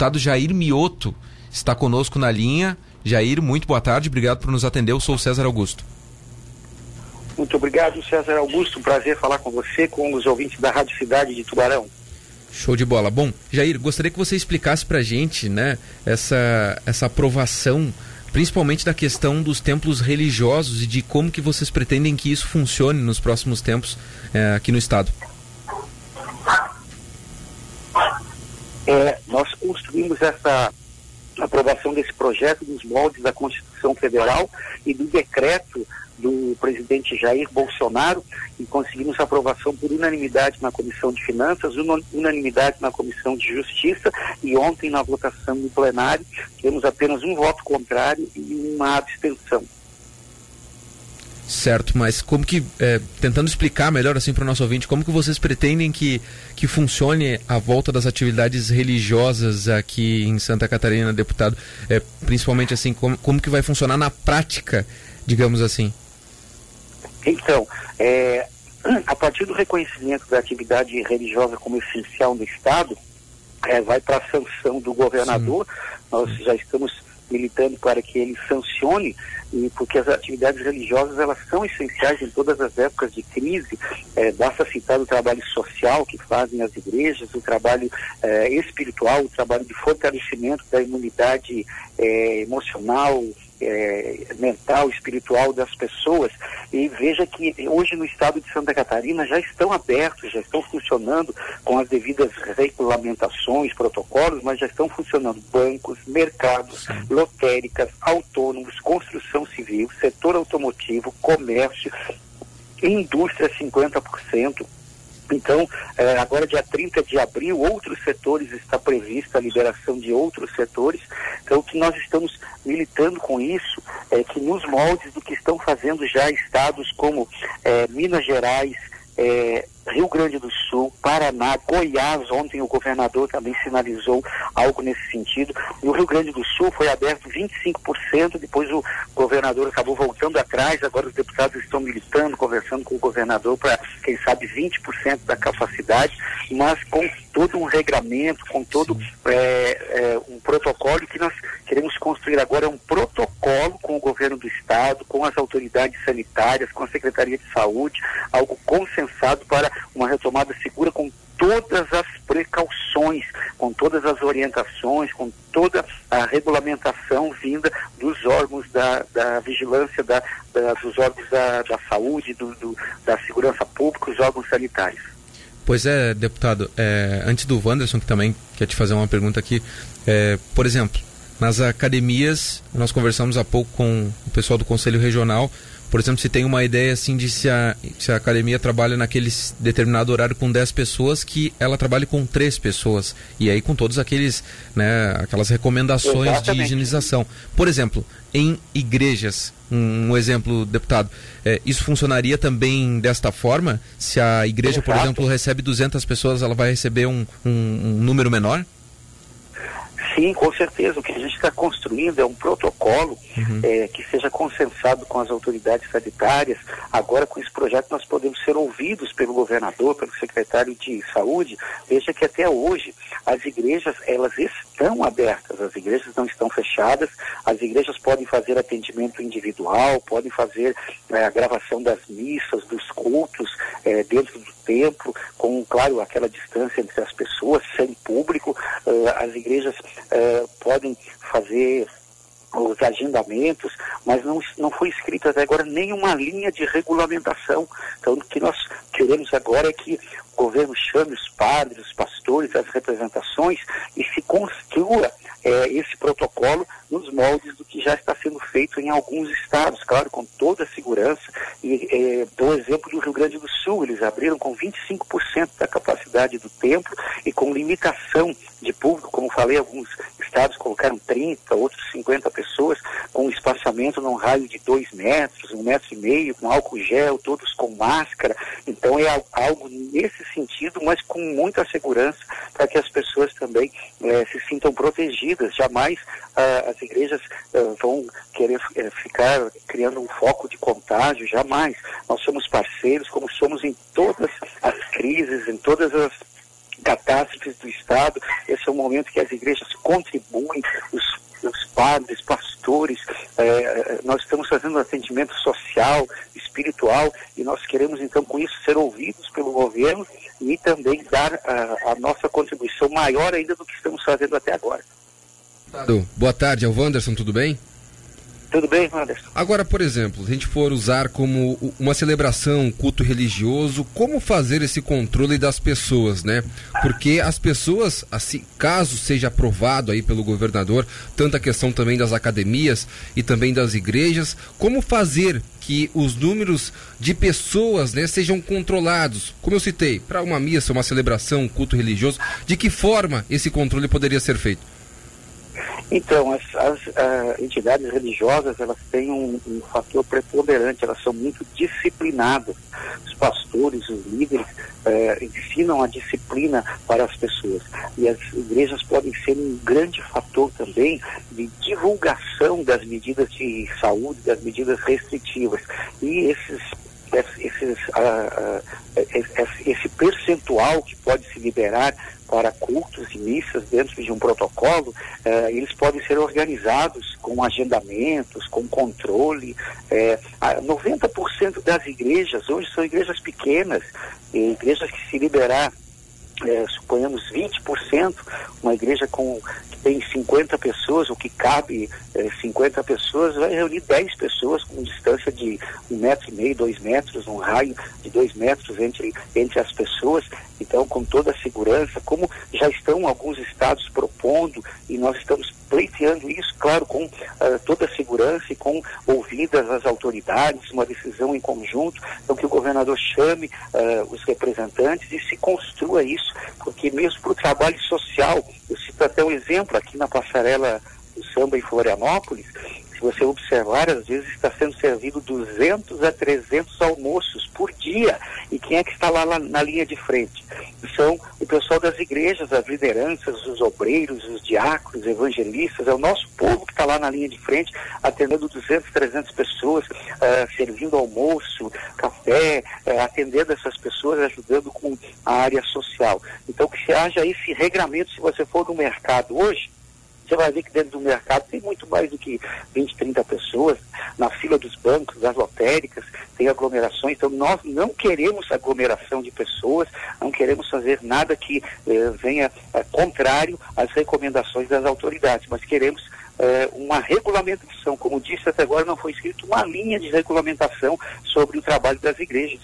deputado Jair Mioto está conosco na linha. Jair, muito boa tarde, obrigado por nos atender. Eu sou o César Augusto. Muito obrigado, César Augusto. Prazer falar com você, com os ouvintes da Rádio Cidade de Tubarão. Show de bola. Bom, Jair, gostaria que você explicasse para a gente, né, essa, essa aprovação, principalmente da questão dos templos religiosos e de como que vocês pretendem que isso funcione nos próximos tempos é, aqui no estado. É, nós construímos essa aprovação desse projeto dos moldes da Constituição Federal e do decreto do presidente Jair Bolsonaro e conseguimos aprovação por unanimidade na Comissão de Finanças, unanimidade na Comissão de Justiça e ontem na votação no plenário temos apenas um voto contrário e uma abstenção. Certo, mas como que, é, tentando explicar melhor assim para o nosso ouvinte, como que vocês pretendem que, que funcione a volta das atividades religiosas aqui em Santa Catarina, deputado? É, principalmente assim, como, como que vai funcionar na prática, digamos assim? Então, é, a partir do reconhecimento da atividade religiosa como essencial no Estado, é, vai para a sanção do governador. Sim. Nós já estamos militando para que ele sancione, e porque as atividades religiosas elas são essenciais em todas as épocas de crise. É, basta citar o trabalho social que fazem as igrejas, o trabalho é, espiritual, o trabalho de fortalecimento da imunidade é, emocional, é, mental, espiritual das pessoas. E veja que hoje no estado de Santa Catarina já estão abertos, já estão funcionando com as devidas regulamentações, protocolos, mas já estão funcionando bancos, mercados, lotéricas, autônomos, construção civil, setor automotivo, comércio, indústria 50%. Então, eh, agora dia 30 de abril, outros setores está prevista a liberação de outros setores. Então, o que nós estamos militando com isso é que nos moldes do que estão fazendo já estados como eh, Minas Gerais, eh, Rio Grande do Sul, Paraná, Goiás, ontem o governador também sinalizou algo nesse sentido. No Rio Grande do Sul foi aberto 25%, depois o governador acabou voltando atrás, agora os deputados estão militando, conversando com o governador para, quem sabe, 20% da capacidade, mas com todo um regramento, com todo é, é, um protocolo que nós queremos construir agora, um protocolo com o governo do estado, com as autoridades sanitárias, com a Secretaria de Saúde, algo consensado para uma retomada segura com todas as precauções, com todas as orientações, com toda a regulamentação vinda dos órgãos da, da vigilância, da, da, dos órgãos da, da saúde, do, do, da segurança pública, os órgãos sanitários. Pois é, deputado, é, antes do Wanderson, que também quer te fazer uma pergunta aqui, é, por exemplo, nas academias, nós conversamos há pouco com o pessoal do Conselho Regional, por exemplo, se tem uma ideia assim de se a, se a academia trabalha naquele determinado horário com 10 pessoas, que ela trabalhe com 3 pessoas. E aí com todos aqueles, né, aquelas recomendações Exatamente. de higienização. Por exemplo, em igrejas, um, um exemplo, deputado, é, isso funcionaria também desta forma? Se a igreja, Exato. por exemplo, recebe 200 pessoas, ela vai receber um, um, um número menor? Sim, com certeza. O que a gente está construindo é um protocolo uhum. é, que seja consensado com as autoridades sanitárias. Agora, com esse projeto, nós podemos ser ouvidos pelo governador, pelo secretário de saúde. Veja que até hoje as igrejas elas estão abertas, as igrejas não estão fechadas. As igrejas podem fazer atendimento individual, podem fazer é, a gravação das missas, dos cultos é, dentro do templo, com, claro, aquela distância entre as pessoas, sem público. Uh, as igrejas uh, podem fazer os agendamentos, mas não, não foi escrita até agora nenhuma linha de regulamentação. Então, o que nós queremos agora é que o governo chame os padres, os pastores, as representações e se construa é, esse protocolo nos moldes do que já está sendo feito em alguns estados, claro, com toda a segurança. E é, dou exemplo do Rio Grande do Sul, eles abriram com 25% da capacidade do templo e com limitação de público, como falei, alguns estados colocaram 30, outros 50 pessoas, com espaçamento num raio de 2 metros, um metro e meio, com álcool gel, todos com máscara. Então é algo nesse sentido, mas com muita segurança para que as pessoas também é, se sintam protegidas. Jamais ah, as igrejas ah, vão querer eh, ficar criando um foco de contágio, jamais. Nós somos parceiros, como somos em todas as crises, em todas as catástrofes do Estado. Esse é o momento que as igrejas contribuem, os, os padres, pastores, é, nós estamos fazendo um atendimento social, espiritual, e nós queremos então com isso ser ouvidos pelo governo e também dar a, a nossa contribuição maior ainda do que estamos fazendo até agora. Boa tarde, é o Wanderson, tudo bem? Tudo bem, Anderson? Agora, por exemplo, se a gente for usar como uma celebração, um culto religioso, como fazer esse controle das pessoas, né? Porque as pessoas, assim, caso seja aprovado aí pelo governador, tanto a questão também das academias e também das igrejas, como fazer que os números de pessoas né, sejam controlados. Como eu citei, para uma missa, uma celebração, um culto religioso, de que forma esse controle poderia ser feito? Então, as, as uh, entidades religiosas, elas têm um, um, fator preponderante, elas são muito disciplinadas. Os pastores, os líderes, uh, ensinam a disciplina para as pessoas. E as igrejas podem ser um grande fator também de divulgação das medidas de saúde, das medidas restritivas. E esses uh, esse percentual que pode se liberar para cultos e missas dentro de um protocolo, uh, eles podem ser organizados com agendamentos, com controle. 90% das igrejas hoje são igrejas pequenas, igrejas que se liberar é, suponhamos 20%, uma igreja com, que tem 50 pessoas, ou que cabe é, 50 pessoas, vai reunir 10 pessoas com distância de um metro e meio, dois metros, um raio de dois metros entre, entre as pessoas. Então, com toda a segurança, como já estão alguns estados propondo, e nós estamos pleiteando isso, claro, com uh, toda a segurança e com ouvidas as autoridades, uma decisão em conjunto, então que o governador chame uh, os representantes e se construa isso, porque mesmo para o trabalho social, eu cito até um exemplo aqui na passarela do samba em Florianópolis, se você observar, às vezes está sendo servido 200 a 300 almoços por dia. E quem é que está lá, lá na linha de frente? São o pessoal das igrejas, as lideranças, os obreiros, os diáconos, evangelistas, é o nosso povo que está lá na linha de frente, atendendo 200, 300 pessoas, uh, servindo almoço, café, uh, atendendo essas pessoas, ajudando com a área social. Então, que se haja esse regramento, se você for no mercado hoje, você vai ver que dentro do mercado tem muito mais do que 20, 30 pessoas. Na fila dos bancos, das lotéricas, tem aglomerações. Então, nós não queremos aglomeração de pessoas, não queremos fazer nada que eh, venha eh, contrário às recomendações das autoridades, mas queremos eh, uma regulamentação. Como disse até agora, não foi escrito uma linha de regulamentação sobre o trabalho das igrejas.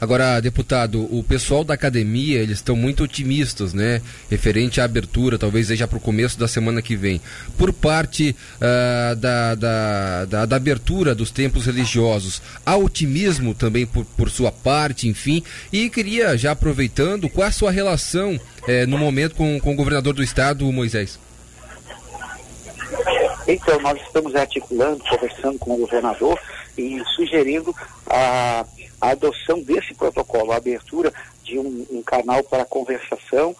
Agora, deputado, o pessoal da academia, eles estão muito otimistas, né? Referente à abertura, talvez seja para o começo da semana que vem. Por parte uh, da, da, da, da, abertura dos templos religiosos, há otimismo também por, por sua parte, enfim. E queria, já aproveitando, qual a sua relação eh, no momento com, com o governador do estado, Moisés? Então, nós estamos articulando, conversando com o governador e sugerindo a a adoção desse protocolo, a abertura de um, um canal para conversação,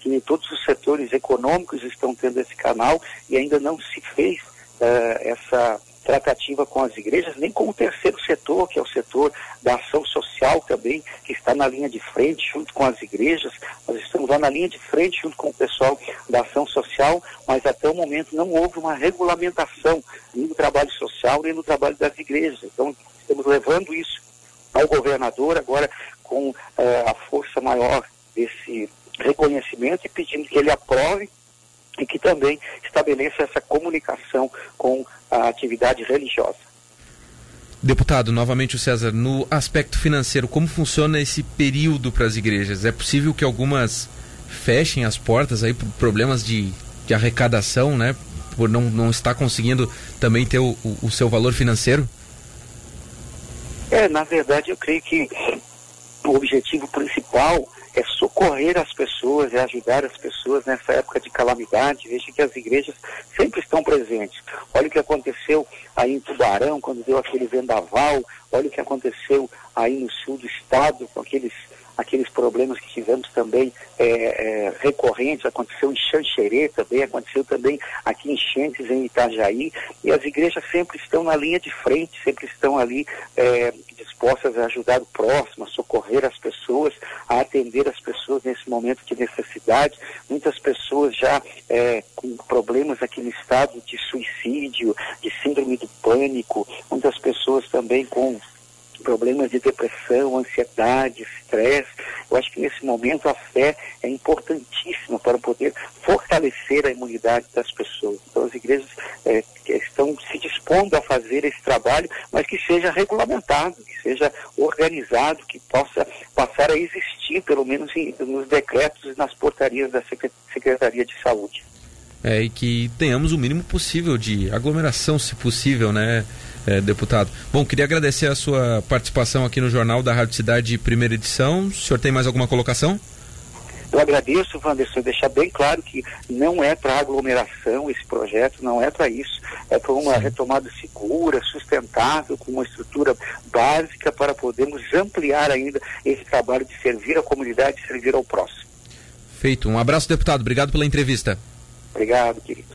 que todos os setores econômicos estão tendo esse canal e ainda não se fez uh, essa tratativa com as igrejas, nem com o terceiro setor, que é o setor da ação social também, que está na linha de frente junto com as igrejas. Nós estamos lá na linha de frente junto com o pessoal da ação social, mas até o momento não houve uma regulamentação nem do trabalho social, nem do trabalho das igrejas. Então, estamos levando isso ao governador, agora com eh, a força maior desse reconhecimento e pedindo que ele aprove e que também estabeleça essa comunicação com a atividade religiosa. Deputado, novamente o César, no aspecto financeiro, como funciona esse período para as igrejas? É possível que algumas fechem as portas aí por problemas de, de arrecadação, né? Por não, não estar conseguindo também ter o, o, o seu valor financeiro? É, na verdade, eu creio que o objetivo principal é socorrer as pessoas, é ajudar as pessoas nessa época de calamidade. Veja que as igrejas sempre estão presentes. Olha o que aconteceu aí em Tubarão, quando deu aquele vendaval. Olha o que aconteceu aí no sul do estado, com aqueles aqueles problemas que tivemos também é, é, recorrentes, aconteceu em Xanxerê também, aconteceu também aqui em Chentes, em Itajaí, e as igrejas sempre estão na linha de frente, sempre estão ali é, dispostas a ajudar o próximo, a socorrer as pessoas, a atender as pessoas nesse momento de necessidade. Muitas pessoas já é, com problemas aqui no estado de suicídio, de síndrome do pânico, muitas pessoas também com problemas de depressão, ansiedade, estresse. Eu acho que nesse momento a fé é importantíssima para poder fortalecer a imunidade das pessoas. Então as igrejas é, estão se dispondo a fazer esse trabalho, mas que seja regulamentado, que seja organizado, que possa passar a existir, pelo menos em, nos decretos e nas portarias da Secretaria de Saúde. É, e que tenhamos o mínimo possível de aglomeração, se possível, né? É, deputado. Bom, queria agradecer a sua participação aqui no Jornal da Rádio Cidade, primeira edição. O senhor tem mais alguma colocação? Eu agradeço, Wanderson, deixar bem claro que não é para aglomeração esse projeto, não é para isso. É para uma Sim. retomada segura, sustentável, com uma estrutura básica para podermos ampliar ainda esse trabalho de servir a comunidade e servir ao próximo. Feito. Um abraço, deputado. Obrigado pela entrevista. Obrigado, querido.